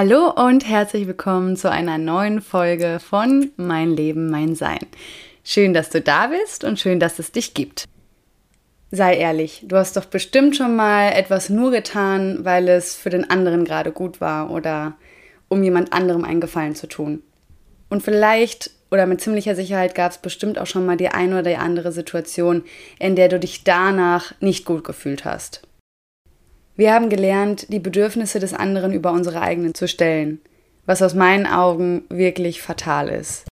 Hallo und herzlich willkommen zu einer neuen Folge von Mein Leben, mein Sein. Schön, dass du da bist und schön, dass es dich gibt. Sei ehrlich, du hast doch bestimmt schon mal etwas nur getan, weil es für den anderen gerade gut war oder um jemand anderem einen Gefallen zu tun. Und vielleicht oder mit ziemlicher Sicherheit gab es bestimmt auch schon mal die eine oder die andere Situation, in der du dich danach nicht gut gefühlt hast. Wir haben gelernt, die Bedürfnisse des anderen über unsere eigenen zu stellen, was aus meinen Augen wirklich fatal ist.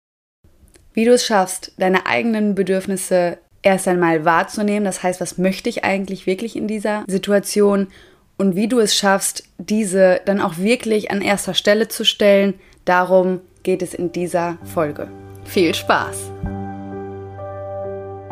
Wie du es schaffst, deine eigenen Bedürfnisse erst einmal wahrzunehmen, das heißt, was möchte ich eigentlich wirklich in dieser Situation und wie du es schaffst, diese dann auch wirklich an erster Stelle zu stellen, darum geht es in dieser Folge. Viel Spaß!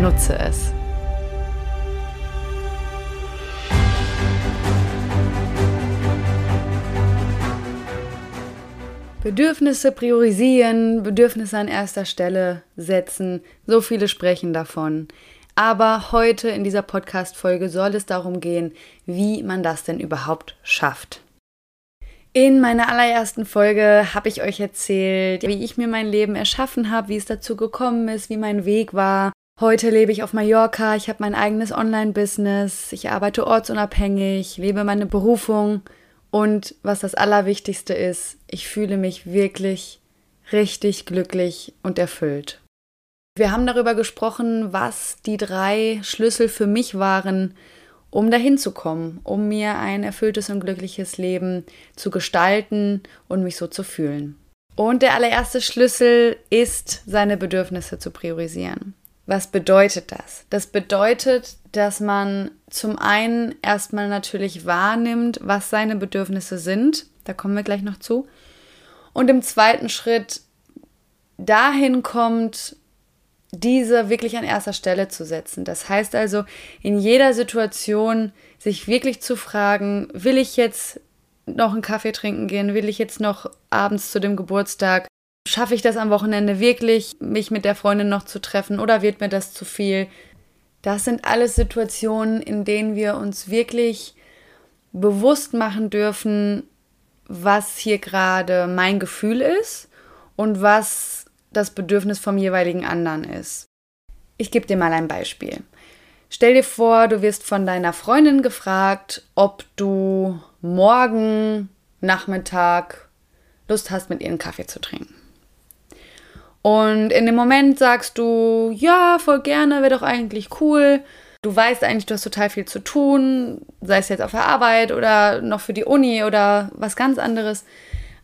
Nutze es. Bedürfnisse priorisieren, Bedürfnisse an erster Stelle setzen. So viele sprechen davon. Aber heute in dieser Podcast-Folge soll es darum gehen, wie man das denn überhaupt schafft. In meiner allerersten Folge habe ich euch erzählt, wie ich mir mein Leben erschaffen habe, wie es dazu gekommen ist, wie mein Weg war. Heute lebe ich auf Mallorca, ich habe mein eigenes Online-Business, ich arbeite ortsunabhängig, lebe meine Berufung und was das Allerwichtigste ist, ich fühle mich wirklich richtig glücklich und erfüllt. Wir haben darüber gesprochen, was die drei Schlüssel für mich waren, um dahin zu kommen, um mir ein erfülltes und glückliches Leben zu gestalten und mich so zu fühlen. Und der allererste Schlüssel ist, seine Bedürfnisse zu priorisieren. Was bedeutet das? Das bedeutet, dass man zum einen erstmal natürlich wahrnimmt, was seine Bedürfnisse sind. Da kommen wir gleich noch zu. Und im zweiten Schritt dahin kommt, diese wirklich an erster Stelle zu setzen. Das heißt also, in jeder Situation sich wirklich zu fragen, will ich jetzt noch einen Kaffee trinken gehen? Will ich jetzt noch abends zu dem Geburtstag? Schaffe ich das am Wochenende wirklich, mich mit der Freundin noch zu treffen oder wird mir das zu viel? Das sind alles Situationen, in denen wir uns wirklich bewusst machen dürfen, was hier gerade mein Gefühl ist und was das Bedürfnis vom jeweiligen anderen ist. Ich gebe dir mal ein Beispiel. Stell dir vor, du wirst von deiner Freundin gefragt, ob du morgen Nachmittag Lust hast, mit ihr einen Kaffee zu trinken. Und in dem Moment sagst du, ja, voll gerne, wäre doch eigentlich cool. Du weißt eigentlich, du hast total viel zu tun, sei es jetzt auf der Arbeit oder noch für die Uni oder was ganz anderes.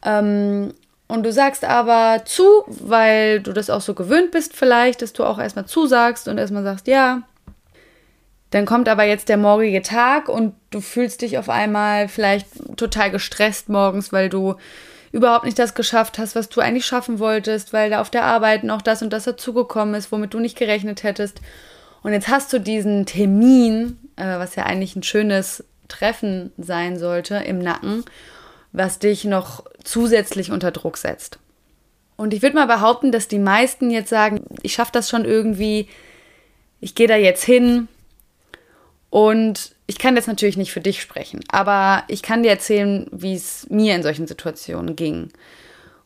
Ähm, und du sagst aber zu, weil du das auch so gewöhnt bist vielleicht, dass du auch erstmal zusagst und erstmal sagst, ja. Dann kommt aber jetzt der morgige Tag und du fühlst dich auf einmal vielleicht total gestresst morgens, weil du überhaupt nicht das geschafft hast, was du eigentlich schaffen wolltest, weil da auf der Arbeit noch das und das dazugekommen ist, womit du nicht gerechnet hättest. Und jetzt hast du diesen Termin, äh, was ja eigentlich ein schönes Treffen sein sollte, im Nacken was dich noch zusätzlich unter Druck setzt. Und ich würde mal behaupten, dass die meisten jetzt sagen, ich schaffe das schon irgendwie, ich gehe da jetzt hin. Und ich kann jetzt natürlich nicht für dich sprechen, aber ich kann dir erzählen, wie es mir in solchen Situationen ging.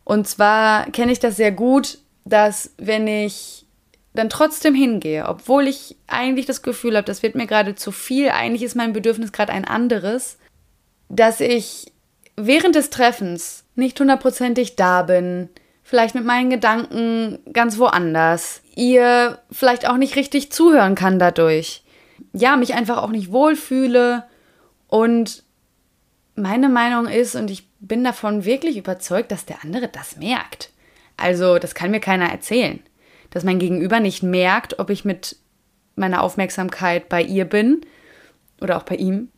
Und zwar kenne ich das sehr gut, dass wenn ich dann trotzdem hingehe, obwohl ich eigentlich das Gefühl habe, das wird mir gerade zu viel, eigentlich ist mein Bedürfnis gerade ein anderes, dass ich während des Treffens nicht hundertprozentig da bin, vielleicht mit meinen Gedanken ganz woanders, ihr vielleicht auch nicht richtig zuhören kann dadurch, ja, mich einfach auch nicht wohlfühle und meine Meinung ist, und ich bin davon wirklich überzeugt, dass der andere das merkt. Also, das kann mir keiner erzählen. Dass mein Gegenüber nicht merkt, ob ich mit meiner Aufmerksamkeit bei ihr bin oder auch bei ihm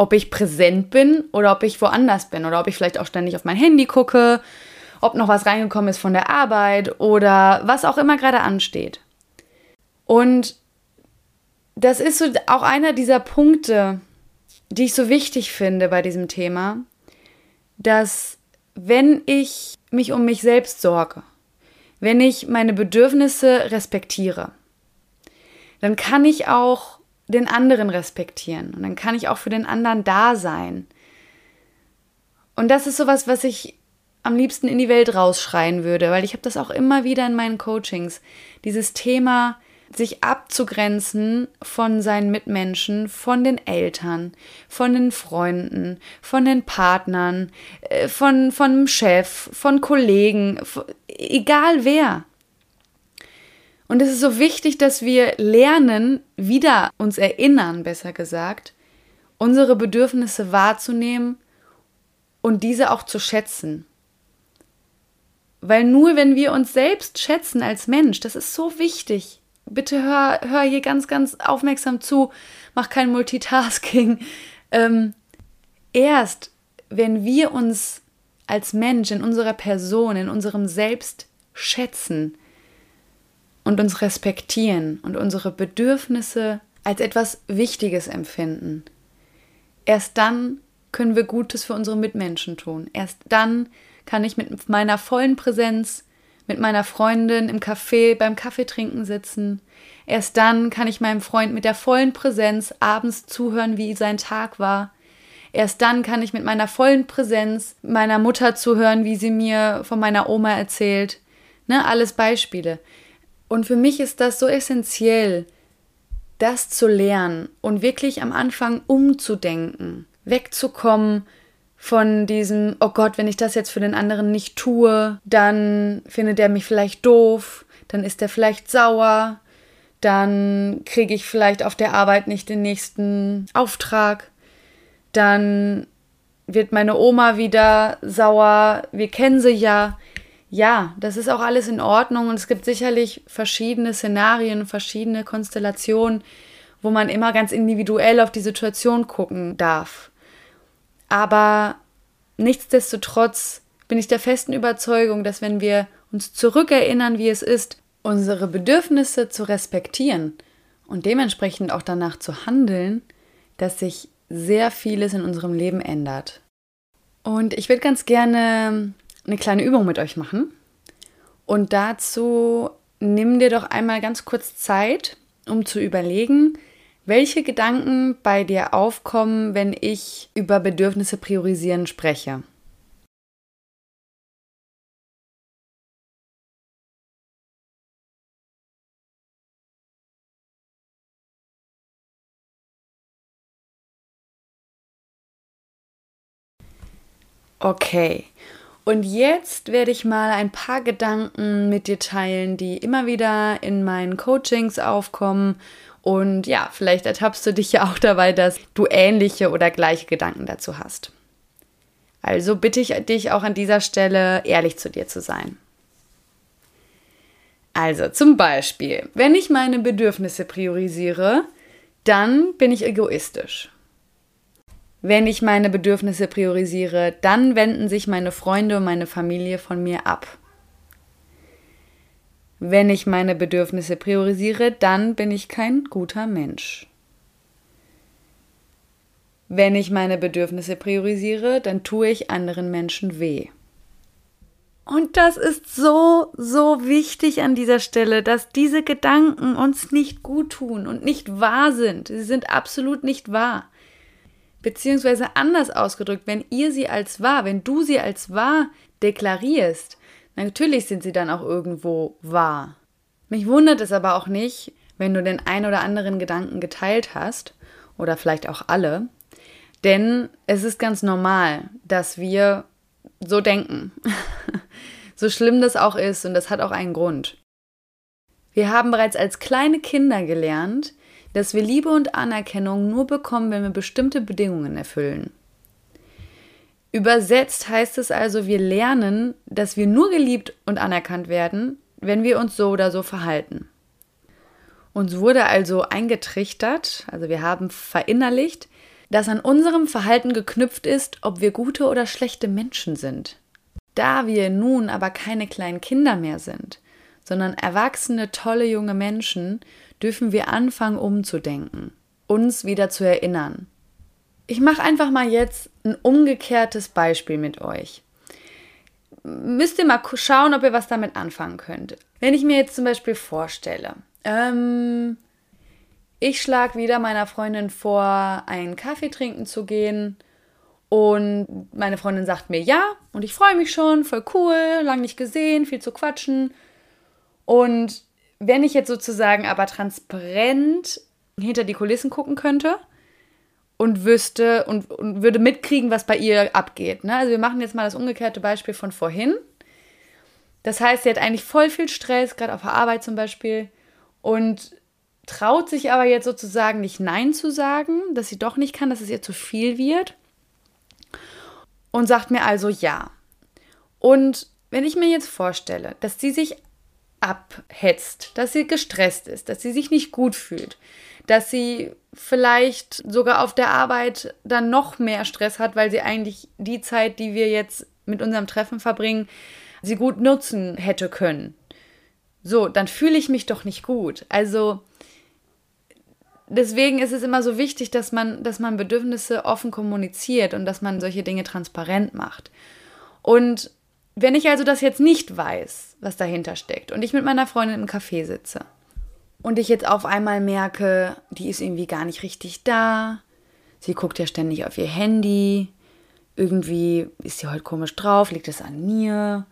ob ich präsent bin oder ob ich woanders bin oder ob ich vielleicht auch ständig auf mein Handy gucke, ob noch was reingekommen ist von der Arbeit oder was auch immer gerade ansteht. Und das ist so auch einer dieser Punkte, die ich so wichtig finde bei diesem Thema, dass wenn ich mich um mich selbst sorge, wenn ich meine Bedürfnisse respektiere, dann kann ich auch den anderen respektieren und dann kann ich auch für den anderen da sein. Und das ist sowas, was ich am liebsten in die Welt rausschreien würde, weil ich habe das auch immer wieder in meinen Coachings, dieses Thema sich abzugrenzen von seinen Mitmenschen, von den Eltern, von den Freunden, von den Partnern, äh, von, von dem Chef, von Kollegen, egal wer. Und es ist so wichtig, dass wir lernen, wieder uns erinnern, besser gesagt, unsere Bedürfnisse wahrzunehmen und diese auch zu schätzen. Weil nur wenn wir uns selbst schätzen als Mensch, das ist so wichtig, bitte hör, hör hier ganz, ganz aufmerksam zu, mach kein Multitasking. Ähm, erst wenn wir uns als Mensch in unserer Person, in unserem Selbst schätzen und uns respektieren und unsere Bedürfnisse als etwas Wichtiges empfinden, erst dann können wir Gutes für unsere Mitmenschen tun. Erst dann kann ich mit meiner vollen Präsenz mit meiner Freundin im Café beim Kaffeetrinken sitzen. Erst dann kann ich meinem Freund mit der vollen Präsenz abends zuhören, wie sein Tag war. Erst dann kann ich mit meiner vollen Präsenz meiner Mutter zuhören, wie sie mir von meiner Oma erzählt. Ne, alles Beispiele. Und für mich ist das so essentiell, das zu lernen und wirklich am Anfang umzudenken, wegzukommen von diesem, oh Gott, wenn ich das jetzt für den anderen nicht tue, dann findet er mich vielleicht doof, dann ist er vielleicht sauer, dann kriege ich vielleicht auf der Arbeit nicht den nächsten Auftrag, dann wird meine Oma wieder sauer, wir kennen sie ja. Ja, das ist auch alles in Ordnung und es gibt sicherlich verschiedene Szenarien, verschiedene Konstellationen, wo man immer ganz individuell auf die Situation gucken darf. Aber nichtsdestotrotz bin ich der festen Überzeugung, dass wenn wir uns zurückerinnern, wie es ist, unsere Bedürfnisse zu respektieren und dementsprechend auch danach zu handeln, dass sich sehr vieles in unserem Leben ändert. Und ich würde ganz gerne eine kleine Übung mit euch machen. Und dazu nimm dir doch einmal ganz kurz Zeit, um zu überlegen, welche Gedanken bei dir aufkommen, wenn ich über Bedürfnisse priorisieren spreche? Okay. Und jetzt werde ich mal ein paar Gedanken mit dir teilen, die immer wieder in meinen Coachings aufkommen und ja, vielleicht ertappst du dich ja auch dabei, dass du ähnliche oder gleiche Gedanken dazu hast. Also bitte ich dich auch an dieser Stelle, ehrlich zu dir zu sein. Also zum Beispiel, wenn ich meine Bedürfnisse priorisiere, dann bin ich egoistisch. Wenn ich meine Bedürfnisse priorisiere, dann wenden sich meine Freunde und meine Familie von mir ab. Wenn ich meine Bedürfnisse priorisiere, dann bin ich kein guter Mensch. Wenn ich meine Bedürfnisse priorisiere, dann tue ich anderen Menschen weh. Und das ist so, so wichtig an dieser Stelle, dass diese Gedanken uns nicht gut tun und nicht wahr sind. Sie sind absolut nicht wahr. Beziehungsweise anders ausgedrückt, wenn ihr sie als wahr, wenn du sie als wahr deklarierst, Natürlich sind sie dann auch irgendwo wahr. Mich wundert es aber auch nicht, wenn du den ein oder anderen Gedanken geteilt hast, oder vielleicht auch alle, denn es ist ganz normal, dass wir so denken. so schlimm das auch ist, und das hat auch einen Grund. Wir haben bereits als kleine Kinder gelernt, dass wir Liebe und Anerkennung nur bekommen, wenn wir bestimmte Bedingungen erfüllen. Übersetzt heißt es also, wir lernen, dass wir nur geliebt und anerkannt werden, wenn wir uns so oder so verhalten. Uns wurde also eingetrichtert, also wir haben verinnerlicht, das an unserem Verhalten geknüpft ist, ob wir gute oder schlechte Menschen sind. Da wir nun aber keine kleinen Kinder mehr sind, sondern erwachsene, tolle junge Menschen, dürfen wir anfangen umzudenken, uns wieder zu erinnern. Ich mache einfach mal jetzt ein umgekehrtes Beispiel mit euch. Müsst ihr mal schauen, ob ihr was damit anfangen könnt. Wenn ich mir jetzt zum Beispiel vorstelle, ähm, ich schlage wieder meiner Freundin vor, einen Kaffee trinken zu gehen. Und meine Freundin sagt mir ja und ich freue mich schon, voll cool, lang nicht gesehen, viel zu quatschen. Und wenn ich jetzt sozusagen aber transparent hinter die Kulissen gucken könnte und wüsste und, und würde mitkriegen, was bei ihr abgeht. Ne? Also wir machen jetzt mal das umgekehrte Beispiel von vorhin. Das heißt, sie hat eigentlich voll viel Stress, gerade auf der Arbeit zum Beispiel. Und traut sich aber jetzt sozusagen nicht Nein zu sagen, dass sie doch nicht kann, dass es ihr zu viel wird. Und sagt mir also ja. Und wenn ich mir jetzt vorstelle, dass sie sich abhetzt, dass sie gestresst ist, dass sie sich nicht gut fühlt, dass sie vielleicht sogar auf der Arbeit dann noch mehr Stress hat, weil sie eigentlich die Zeit, die wir jetzt mit unserem Treffen verbringen, sie gut nutzen hätte können. So, dann fühle ich mich doch nicht gut. Also deswegen ist es immer so wichtig, dass man, dass man Bedürfnisse offen kommuniziert und dass man solche Dinge transparent macht. Und wenn ich also das jetzt nicht weiß, was dahinter steckt, und ich mit meiner Freundin im Café sitze und ich jetzt auf einmal merke, die ist irgendwie gar nicht richtig da, sie guckt ja ständig auf ihr Handy, irgendwie ist sie heute komisch drauf, liegt es an mir,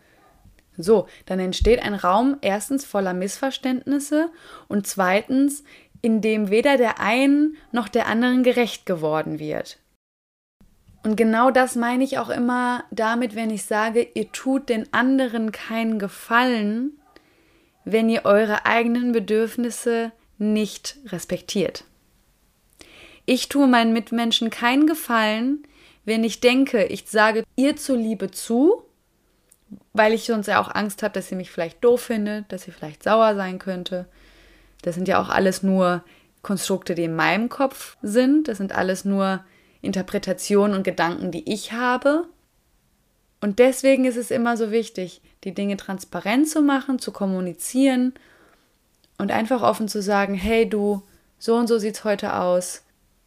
so, dann entsteht ein Raum erstens voller Missverständnisse und zweitens, in dem weder der einen noch der anderen gerecht geworden wird. Und genau das meine ich auch immer damit, wenn ich sage, ihr tut den anderen keinen Gefallen, wenn ihr eure eigenen Bedürfnisse nicht respektiert. Ich tue meinen Mitmenschen keinen Gefallen, wenn ich denke, ich sage ihr zuliebe zu weil ich sonst ja auch Angst habe, dass sie mich vielleicht doof findet, dass sie vielleicht sauer sein könnte. Das sind ja auch alles nur Konstrukte, die in meinem Kopf sind. Das sind alles nur Interpretationen und Gedanken, die ich habe. Und deswegen ist es immer so wichtig, die Dinge transparent zu machen, zu kommunizieren und einfach offen zu sagen, hey du, so und so sieht's heute aus.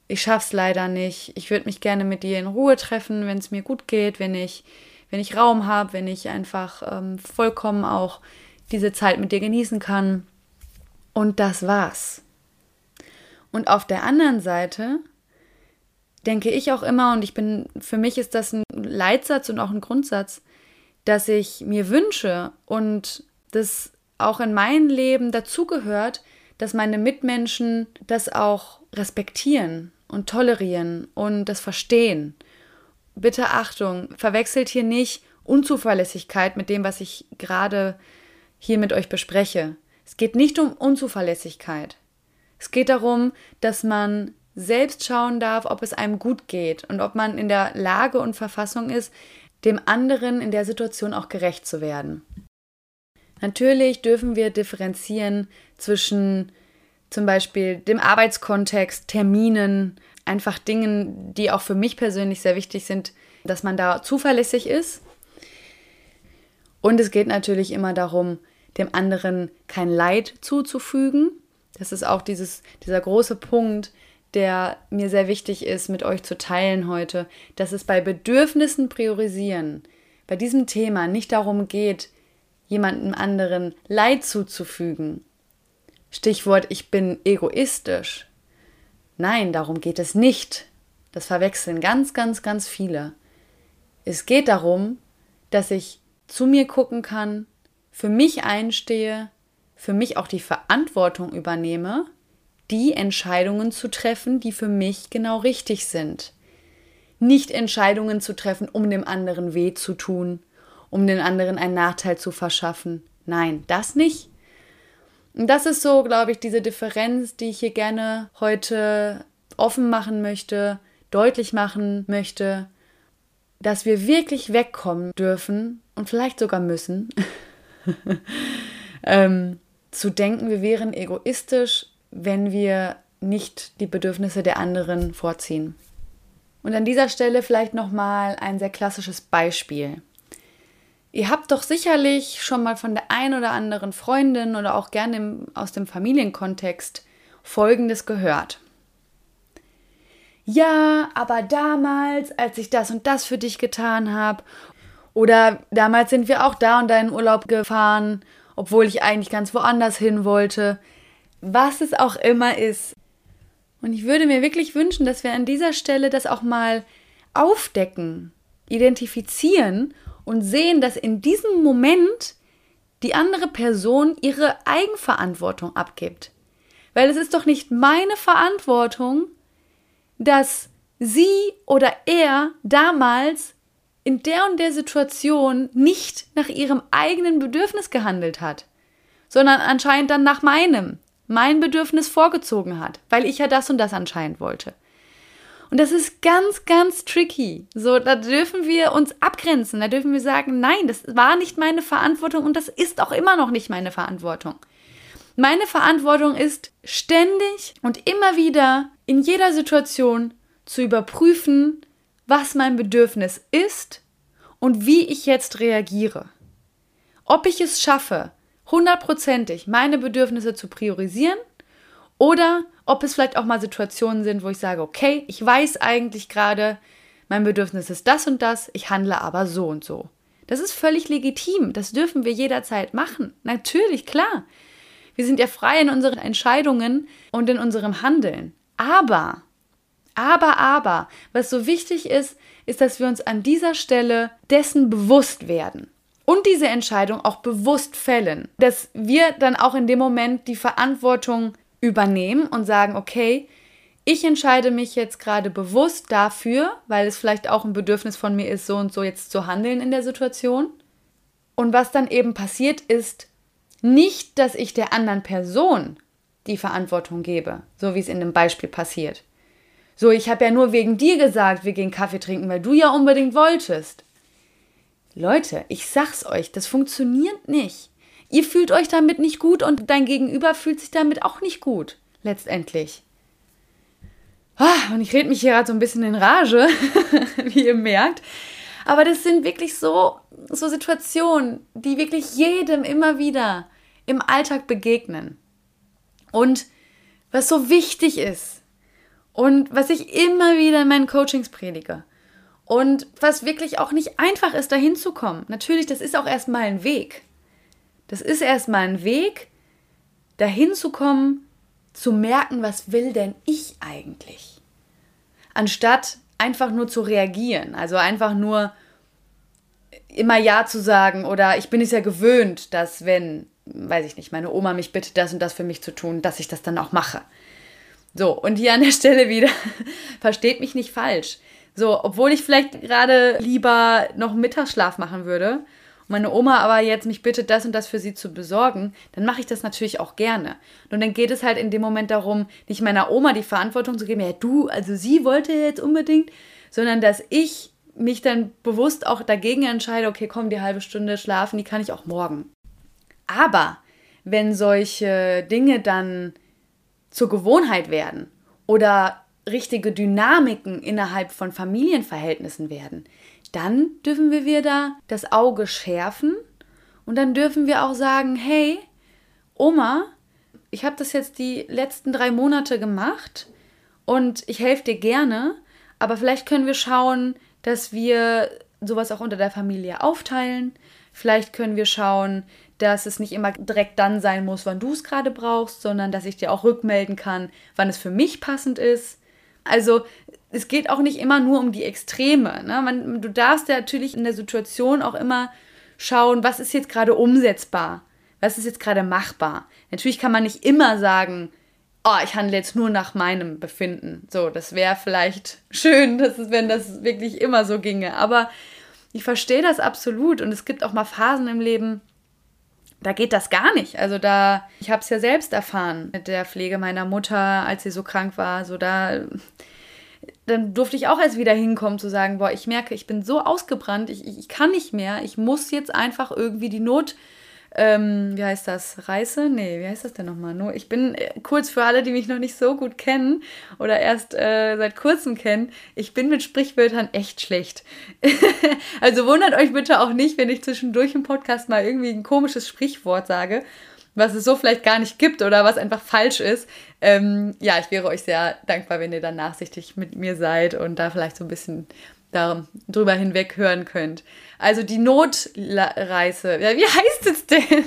Ich schaff's leider nicht. Ich würde mich gerne mit dir in Ruhe treffen, wenn es mir gut geht, wenn ich wenn ich Raum habe, wenn ich einfach ähm, vollkommen auch diese Zeit mit dir genießen kann. Und das war's. Und auf der anderen Seite denke ich auch immer, und ich bin, für mich ist das ein Leitsatz und auch ein Grundsatz, dass ich mir wünsche und das auch in mein Leben dazugehört, dass meine Mitmenschen das auch respektieren und tolerieren und das verstehen bitte Achtung, verwechselt hier nicht Unzuverlässigkeit mit dem, was ich gerade hier mit euch bespreche. Es geht nicht um Unzuverlässigkeit. Es geht darum, dass man selbst schauen darf, ob es einem gut geht und ob man in der Lage und Verfassung ist, dem anderen in der Situation auch gerecht zu werden. Natürlich dürfen wir differenzieren zwischen zum Beispiel dem Arbeitskontext, Terminen, einfach Dingen, die auch für mich persönlich sehr wichtig sind, dass man da zuverlässig ist. Und es geht natürlich immer darum, dem anderen kein Leid zuzufügen. Das ist auch dieses, dieser große Punkt, der mir sehr wichtig ist, mit euch zu teilen heute, dass es bei Bedürfnissen priorisieren, bei diesem Thema nicht darum geht, jemandem anderen Leid zuzufügen. Stichwort, ich bin egoistisch. Nein, darum geht es nicht. Das verwechseln ganz, ganz, ganz viele. Es geht darum, dass ich zu mir gucken kann, für mich einstehe, für mich auch die Verantwortung übernehme, die Entscheidungen zu treffen, die für mich genau richtig sind. Nicht Entscheidungen zu treffen, um dem anderen weh zu tun, um den anderen einen Nachteil zu verschaffen. Nein, das nicht. Und das ist so, glaube ich, diese Differenz, die ich hier gerne heute offen machen möchte, deutlich machen möchte, dass wir wirklich wegkommen dürfen und vielleicht sogar müssen, ähm, zu denken, wir wären egoistisch, wenn wir nicht die Bedürfnisse der anderen vorziehen. Und an dieser Stelle vielleicht nochmal ein sehr klassisches Beispiel. Ihr habt doch sicherlich schon mal von der ein oder anderen Freundin oder auch gerne im, aus dem Familienkontext Folgendes gehört. Ja, aber damals, als ich das und das für dich getan habe, oder damals sind wir auch da und da in Urlaub gefahren, obwohl ich eigentlich ganz woanders hin wollte. Was es auch immer ist. Und ich würde mir wirklich wünschen, dass wir an dieser Stelle das auch mal aufdecken, identifizieren und sehen, dass in diesem Moment die andere Person ihre Eigenverantwortung abgibt. Weil es ist doch nicht meine Verantwortung, dass sie oder er damals in der und der Situation nicht nach ihrem eigenen Bedürfnis gehandelt hat, sondern anscheinend dann nach meinem, mein Bedürfnis vorgezogen hat, weil ich ja das und das anscheinend wollte. Und das ist ganz, ganz tricky. So, da dürfen wir uns abgrenzen. Da dürfen wir sagen, nein, das war nicht meine Verantwortung und das ist auch immer noch nicht meine Verantwortung. Meine Verantwortung ist ständig und immer wieder in jeder Situation zu überprüfen, was mein Bedürfnis ist und wie ich jetzt reagiere. Ob ich es schaffe, hundertprozentig meine Bedürfnisse zu priorisieren oder ob es vielleicht auch mal Situationen sind, wo ich sage, okay, ich weiß eigentlich gerade, mein Bedürfnis ist das und das, ich handle aber so und so. Das ist völlig legitim, das dürfen wir jederzeit machen. Natürlich, klar. Wir sind ja frei in unseren Entscheidungen und in unserem Handeln. Aber aber, aber, was so wichtig ist, ist, dass wir uns an dieser Stelle dessen bewusst werden und diese Entscheidung auch bewusst fällen, dass wir dann auch in dem Moment die Verantwortung übernehmen und sagen, okay, ich entscheide mich jetzt gerade bewusst dafür, weil es vielleicht auch ein Bedürfnis von mir ist, so und so jetzt zu handeln in der Situation. Und was dann eben passiert ist, nicht, dass ich der anderen Person die Verantwortung gebe, so wie es in dem Beispiel passiert, so, ich habe ja nur wegen dir gesagt, wir gehen Kaffee trinken, weil du ja unbedingt wolltest. Leute, ich sag's euch, das funktioniert nicht. Ihr fühlt euch damit nicht gut und dein Gegenüber fühlt sich damit auch nicht gut, letztendlich. Ah, und ich rede mich hier gerade so ein bisschen in Rage, wie ihr merkt. Aber das sind wirklich so, so Situationen, die wirklich jedem immer wieder im Alltag begegnen. Und was so wichtig ist, und was ich immer wieder in meinen Coachings predige. Und was wirklich auch nicht einfach ist, dahin zu kommen. Natürlich, das ist auch erstmal ein Weg. Das ist erstmal ein Weg, dahin zu kommen, zu merken, was will denn ich eigentlich? Anstatt einfach nur zu reagieren, also einfach nur immer Ja zu sagen oder ich bin es ja gewöhnt, dass wenn, weiß ich nicht, meine Oma mich bittet, das und das für mich zu tun, dass ich das dann auch mache. So, und hier an der Stelle wieder, versteht mich nicht falsch. So, obwohl ich vielleicht gerade lieber noch Mittagsschlaf machen würde und meine Oma aber jetzt mich bittet, das und das für sie zu besorgen, dann mache ich das natürlich auch gerne. Und dann geht es halt in dem Moment darum, nicht meiner Oma die Verantwortung zu geben, ja, du, also sie wollte jetzt unbedingt, sondern dass ich mich dann bewusst auch dagegen entscheide, okay, komm, die halbe Stunde schlafen, die kann ich auch morgen. Aber wenn solche Dinge dann zur Gewohnheit werden oder richtige Dynamiken innerhalb von Familienverhältnissen werden, dann dürfen wir wieder das Auge schärfen und dann dürfen wir auch sagen, hey, Oma, ich habe das jetzt die letzten drei Monate gemacht und ich helfe dir gerne, aber vielleicht können wir schauen, dass wir sowas auch unter der Familie aufteilen. Vielleicht können wir schauen, dass es nicht immer direkt dann sein muss, wann du es gerade brauchst, sondern dass ich dir auch rückmelden kann, wann es für mich passend ist. Also es geht auch nicht immer nur um die Extreme. Ne? Man, du darfst ja natürlich in der Situation auch immer schauen, was ist jetzt gerade umsetzbar, was ist jetzt gerade machbar. Natürlich kann man nicht immer sagen, oh, ich handle jetzt nur nach meinem Befinden. So, das wäre vielleicht schön, dass es, wenn das wirklich immer so ginge. Aber ich verstehe das absolut und es gibt auch mal Phasen im Leben, da geht das gar nicht. Also da, ich habe es ja selbst erfahren mit der Pflege meiner Mutter, als sie so krank war. So da, dann durfte ich auch erst wieder hinkommen zu sagen, boah, ich merke, ich bin so ausgebrannt, ich, ich kann nicht mehr. Ich muss jetzt einfach irgendwie die Not ähm, wie heißt das? Reise? Nee, wie heißt das denn nochmal? Nur, ich bin äh, kurz für alle, die mich noch nicht so gut kennen oder erst äh, seit kurzem kennen, ich bin mit Sprichwörtern echt schlecht. also wundert euch bitte auch nicht, wenn ich zwischendurch im Podcast mal irgendwie ein komisches Sprichwort sage, was es so vielleicht gar nicht gibt oder was einfach falsch ist. Ähm, ja, ich wäre euch sehr dankbar, wenn ihr dann nachsichtig mit mir seid und da vielleicht so ein bisschen darüber hinweg hören könnt. Also die Notreiße. Ja, wie denn?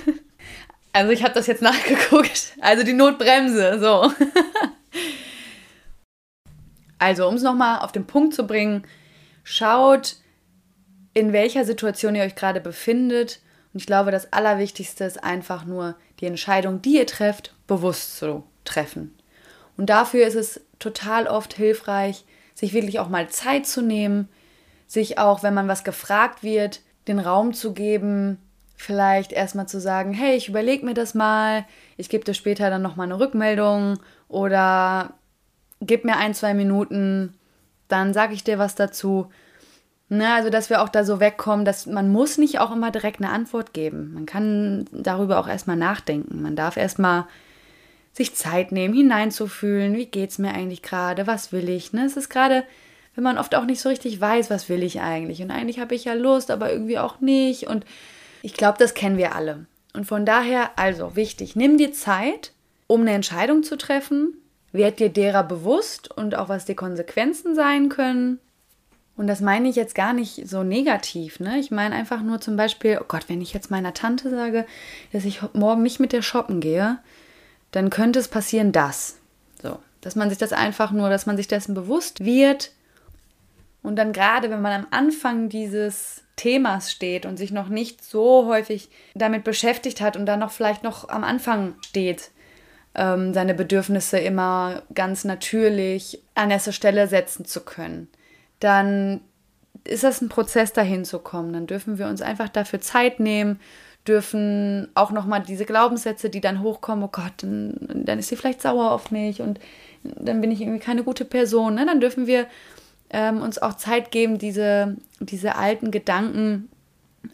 Also ich habe das jetzt nachgeguckt. Also die Notbremse, so. Also um es nochmal auf den Punkt zu bringen, schaut, in welcher Situation ihr euch gerade befindet. Und ich glaube, das Allerwichtigste ist einfach nur die Entscheidung, die ihr trefft, bewusst zu treffen. Und dafür ist es total oft hilfreich, sich wirklich auch mal Zeit zu nehmen, sich auch, wenn man was gefragt wird, den Raum zu geben, vielleicht erstmal zu sagen, hey, ich überlege mir das mal, ich gebe dir später dann nochmal eine Rückmeldung oder gib mir ein, zwei Minuten, dann sage ich dir was dazu. Ne, also, dass wir auch da so wegkommen, dass man muss nicht auch immer direkt eine Antwort geben. Man kann darüber auch erstmal nachdenken. Man darf erstmal sich Zeit nehmen, hineinzufühlen, wie geht es mir eigentlich gerade, was will ich. Ne? Es ist gerade, wenn man oft auch nicht so richtig weiß, was will ich eigentlich. Und eigentlich habe ich ja Lust, aber irgendwie auch nicht. Und ich glaube, das kennen wir alle. Und von daher, also wichtig, nimm dir Zeit, um eine Entscheidung zu treffen. Werd dir derer bewusst und auch was die Konsequenzen sein können. Und das meine ich jetzt gar nicht so negativ. Ne? Ich meine einfach nur zum Beispiel, oh Gott, wenn ich jetzt meiner Tante sage, dass ich morgen nicht mit der shoppen gehe, dann könnte es passieren, dass. So, dass man sich das einfach nur, dass man sich dessen bewusst wird. Und dann gerade, wenn man am Anfang dieses Themas steht und sich noch nicht so häufig damit beschäftigt hat und dann noch vielleicht noch am Anfang steht, ähm, seine Bedürfnisse immer ganz natürlich an erster Stelle setzen zu können, dann ist das ein Prozess, dahin zu kommen. Dann dürfen wir uns einfach dafür Zeit nehmen, dürfen auch nochmal diese Glaubenssätze, die dann hochkommen, oh Gott, dann, dann, ist sie vielleicht sauer auf mich und dann bin ich irgendwie keine gute Person. Ne? Dann dürfen wir ähm, uns auch Zeit geben, diese, diese alten Gedanken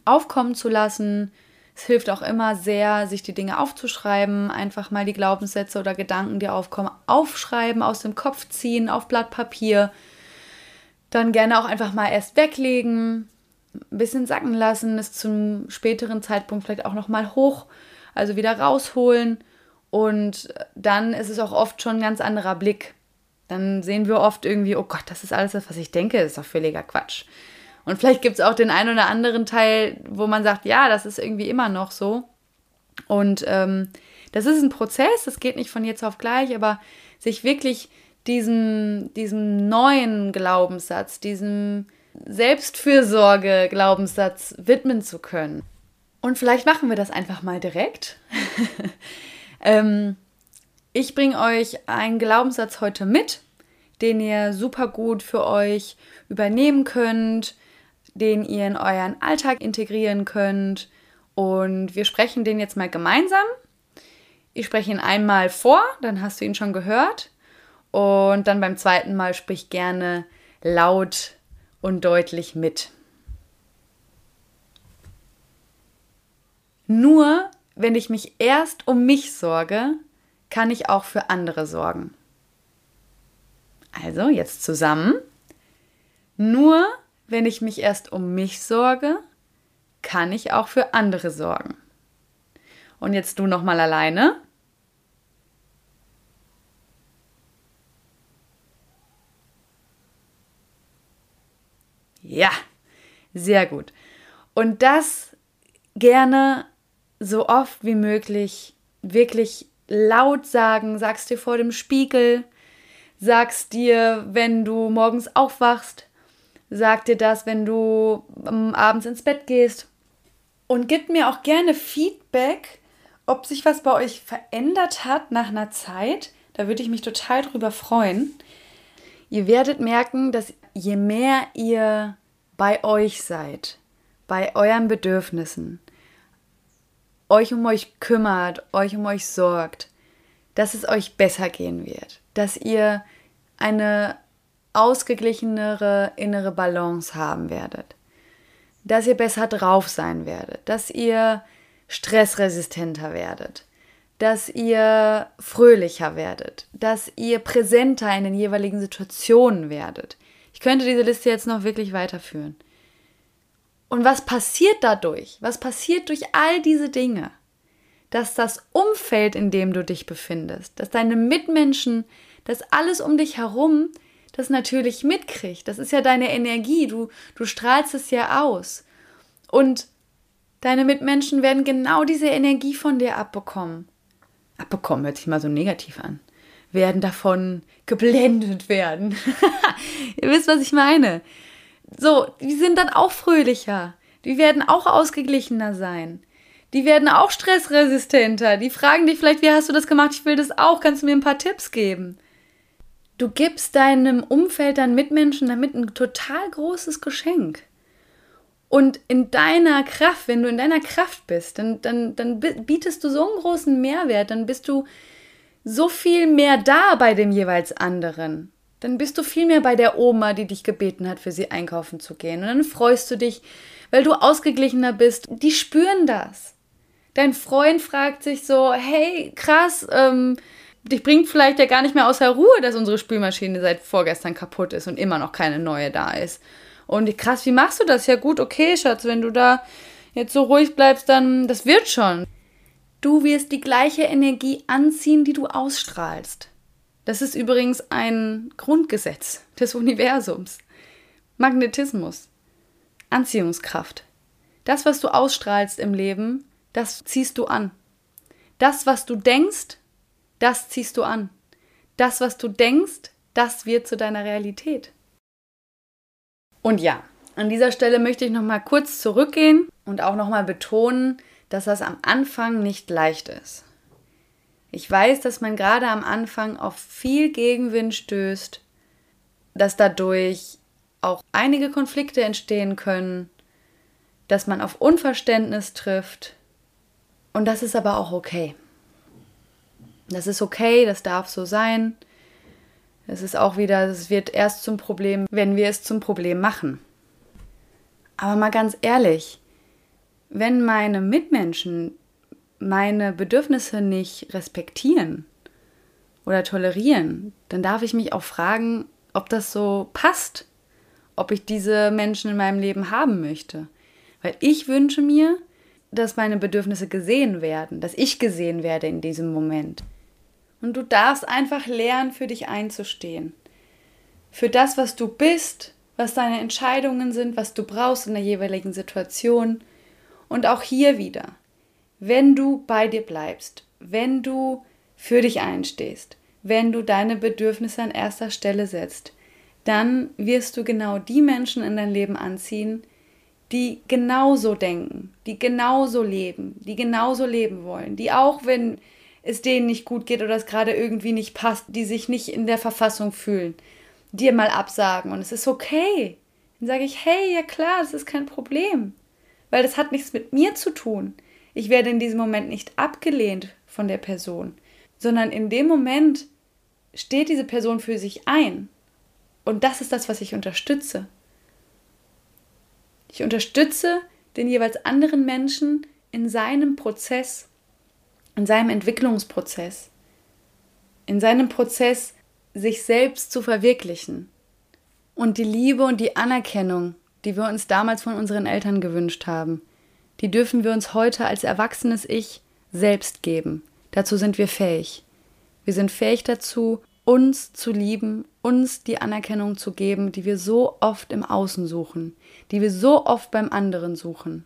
aufkommen zu lassen. Es hilft auch immer sehr, sich die Dinge aufzuschreiben, einfach mal die Glaubenssätze oder Gedanken, die aufkommen, aufschreiben, aus dem Kopf ziehen, auf Blatt Papier. Dann gerne auch einfach mal erst weglegen, ein bisschen sacken lassen, es zum späteren Zeitpunkt vielleicht auch nochmal hoch, also wieder rausholen. Und dann ist es auch oft schon ein ganz anderer Blick. Dann sehen wir oft irgendwie, oh Gott, das ist alles was ich denke, ist doch völliger Quatsch. Und vielleicht gibt es auch den einen oder anderen Teil, wo man sagt, ja, das ist irgendwie immer noch so. Und ähm, das ist ein Prozess, das geht nicht von jetzt auf gleich, aber sich wirklich diesem, diesem neuen Glaubenssatz, diesem Selbstfürsorge-Glaubenssatz widmen zu können. Und vielleicht machen wir das einfach mal direkt. ähm, ich bringe euch einen Glaubenssatz heute mit, den ihr super gut für euch übernehmen könnt, den ihr in euren Alltag integrieren könnt. Und wir sprechen den jetzt mal gemeinsam. Ich spreche ihn einmal vor, dann hast du ihn schon gehört. Und dann beim zweiten Mal sprich gerne laut und deutlich mit. Nur wenn ich mich erst um mich sorge, kann ich auch für andere sorgen. Also jetzt zusammen. Nur wenn ich mich erst um mich sorge, kann ich auch für andere sorgen. Und jetzt du noch mal alleine. Ja, sehr gut. Und das gerne so oft wie möglich wirklich laut sagen, sagst dir vor dem Spiegel, sagst dir, wenn du morgens aufwachst, sag dir das, wenn du ähm, abends ins Bett gehst. Und gib mir auch gerne Feedback, ob sich was bei euch verändert hat nach einer Zeit. Da würde ich mich total drüber freuen. Ihr werdet merken, dass je mehr ihr bei euch seid, bei euren Bedürfnissen, euch um euch kümmert, euch um euch sorgt, dass es euch besser gehen wird, dass ihr eine ausgeglichenere innere Balance haben werdet, dass ihr besser drauf sein werdet, dass ihr stressresistenter werdet, dass ihr fröhlicher werdet, dass ihr präsenter in den jeweiligen Situationen werdet. Ich könnte diese Liste jetzt noch wirklich weiterführen. Und was passiert dadurch? Was passiert durch all diese Dinge? Dass das Umfeld, in dem du dich befindest, dass deine Mitmenschen, dass alles um dich herum das natürlich mitkriegt. Das ist ja deine Energie. Du, du strahlst es ja aus. Und deine Mitmenschen werden genau diese Energie von dir abbekommen. Abbekommen hört sich mal so negativ an. Werden davon geblendet werden. Ihr wisst, was ich meine. So, die sind dann auch fröhlicher. Die werden auch ausgeglichener sein. Die werden auch stressresistenter. Die fragen dich vielleicht, wie hast du das gemacht? Ich will das auch. Kannst du mir ein paar Tipps geben? Du gibst deinem Umfeld, deinen Mitmenschen damit ein total großes Geschenk. Und in deiner Kraft, wenn du in deiner Kraft bist, dann, dann, dann bietest du so einen großen Mehrwert, dann bist du so viel mehr da bei dem jeweils anderen. Dann bist du viel mehr bei der Oma, die dich gebeten hat, für sie einkaufen zu gehen. Und dann freust du dich, weil du ausgeglichener bist. Die spüren das. Dein Freund fragt sich so, hey, krass, ähm, dich bringt vielleicht ja gar nicht mehr außer Ruhe, dass unsere Spülmaschine seit vorgestern kaputt ist und immer noch keine neue da ist. Und krass, wie machst du das? Ja gut, okay, Schatz, wenn du da jetzt so ruhig bleibst, dann das wird schon. Du wirst die gleiche Energie anziehen, die du ausstrahlst. Das ist übrigens ein Grundgesetz des Universums. Magnetismus. Anziehungskraft. Das, was du ausstrahlst im Leben, das ziehst du an. Das, was du denkst, das ziehst du an. Das, was du denkst, das wird zu deiner Realität. Und ja, an dieser Stelle möchte ich noch mal kurz zurückgehen und auch noch mal betonen, dass das am Anfang nicht leicht ist. Ich weiß, dass man gerade am Anfang auf viel Gegenwind stößt, dass dadurch auch einige Konflikte entstehen können, dass man auf Unverständnis trifft. Und das ist aber auch okay. Das ist okay, das darf so sein. Es ist auch wieder, es wird erst zum Problem, wenn wir es zum Problem machen. Aber mal ganz ehrlich, wenn meine Mitmenschen meine Bedürfnisse nicht respektieren oder tolerieren, dann darf ich mich auch fragen, ob das so passt, ob ich diese Menschen in meinem Leben haben möchte. Weil ich wünsche mir, dass meine Bedürfnisse gesehen werden, dass ich gesehen werde in diesem Moment. Und du darfst einfach lernen, für dich einzustehen. Für das, was du bist, was deine Entscheidungen sind, was du brauchst in der jeweiligen Situation. Und auch hier wieder, wenn du bei dir bleibst, wenn du für dich einstehst, wenn du deine Bedürfnisse an erster Stelle setzt, dann wirst du genau die Menschen in dein Leben anziehen, die genauso denken, die genauso leben, die genauso leben wollen, die auch wenn es denen nicht gut geht oder es gerade irgendwie nicht passt, die sich nicht in der Verfassung fühlen, dir mal absagen und es ist okay. Dann sage ich, hey, ja klar, das ist kein Problem, weil das hat nichts mit mir zu tun. Ich werde in diesem Moment nicht abgelehnt von der Person, sondern in dem Moment steht diese Person für sich ein. Und das ist das, was ich unterstütze. Ich unterstütze den jeweils anderen Menschen in seinem Prozess in seinem Entwicklungsprozess, in seinem Prozess, sich selbst zu verwirklichen. Und die Liebe und die Anerkennung, die wir uns damals von unseren Eltern gewünscht haben, die dürfen wir uns heute als erwachsenes Ich selbst geben. Dazu sind wir fähig. Wir sind fähig dazu, uns zu lieben, uns die Anerkennung zu geben, die wir so oft im Außen suchen, die wir so oft beim anderen suchen.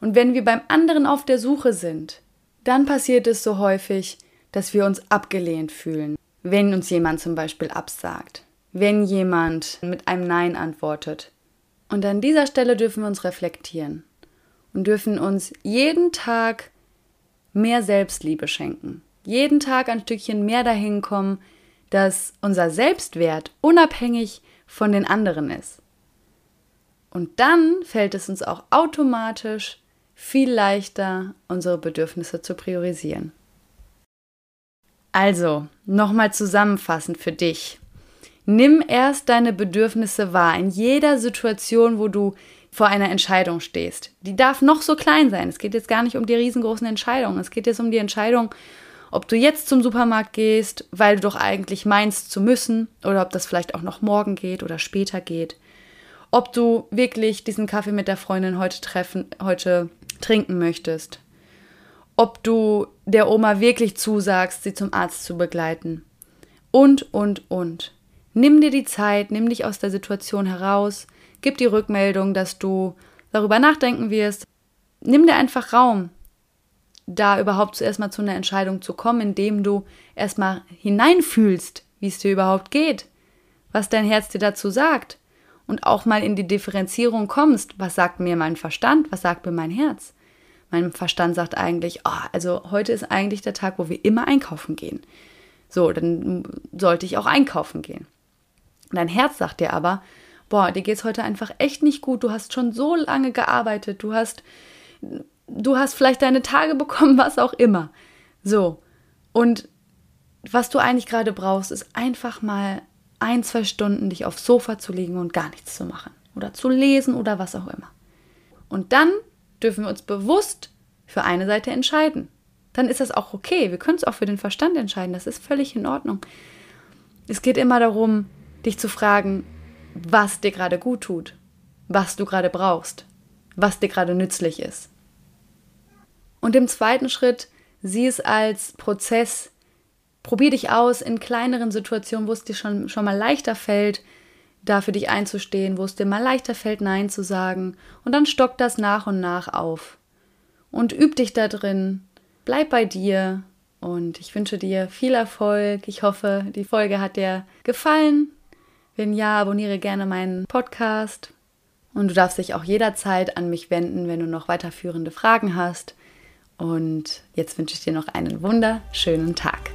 Und wenn wir beim anderen auf der Suche sind, dann passiert es so häufig, dass wir uns abgelehnt fühlen, wenn uns jemand zum Beispiel absagt, wenn jemand mit einem Nein antwortet. Und an dieser Stelle dürfen wir uns reflektieren und dürfen uns jeden Tag mehr Selbstliebe schenken. Jeden Tag ein Stückchen mehr dahin kommen, dass unser Selbstwert unabhängig von den anderen ist. Und dann fällt es uns auch automatisch viel leichter, unsere Bedürfnisse zu priorisieren. Also, nochmal zusammenfassend für dich. Nimm erst deine Bedürfnisse wahr in jeder Situation, wo du vor einer Entscheidung stehst. Die darf noch so klein sein. Es geht jetzt gar nicht um die riesengroßen Entscheidungen. Es geht jetzt um die Entscheidung, ob du jetzt zum Supermarkt gehst, weil du doch eigentlich meinst zu müssen, oder ob das vielleicht auch noch morgen geht oder später geht. Ob du wirklich diesen Kaffee mit der Freundin heute treffen, heute trinken möchtest. Ob du der Oma wirklich zusagst, sie zum Arzt zu begleiten. Und, und, und. Nimm dir die Zeit, nimm dich aus der Situation heraus, gib die Rückmeldung, dass du darüber nachdenken wirst. Nimm dir einfach Raum, da überhaupt zuerst mal zu einer Entscheidung zu kommen, indem du erstmal hineinfühlst, wie es dir überhaupt geht, was dein Herz dir dazu sagt und auch mal in die Differenzierung kommst, was sagt mir mein Verstand, was sagt mir mein Herz. Mein Verstand sagt eigentlich, oh, also heute ist eigentlich der Tag, wo wir immer einkaufen gehen. So, dann sollte ich auch einkaufen gehen. Dein Herz sagt dir aber, boah, dir geht's heute einfach echt nicht gut, du hast schon so lange gearbeitet, du hast du hast vielleicht deine Tage bekommen, was auch immer. So. Und was du eigentlich gerade brauchst, ist einfach mal ein, zwei Stunden dich aufs Sofa zu legen und gar nichts zu machen. Oder zu lesen oder was auch immer. Und dann dürfen wir uns bewusst für eine Seite entscheiden. Dann ist das auch okay. Wir können es auch für den Verstand entscheiden. Das ist völlig in Ordnung. Es geht immer darum, dich zu fragen, was dir gerade gut tut, was du gerade brauchst, was dir gerade nützlich ist. Und im zweiten Schritt, sieh es als Prozess. Probier dich aus in kleineren Situationen, wo es dir schon, schon mal leichter fällt, da für dich einzustehen, wo es dir mal leichter fällt, Nein zu sagen. Und dann stock das nach und nach auf. Und üb dich da drin. Bleib bei dir. Und ich wünsche dir viel Erfolg. Ich hoffe, die Folge hat dir gefallen. Wenn ja, abonniere gerne meinen Podcast. Und du darfst dich auch jederzeit an mich wenden, wenn du noch weiterführende Fragen hast. Und jetzt wünsche ich dir noch einen wunderschönen Tag.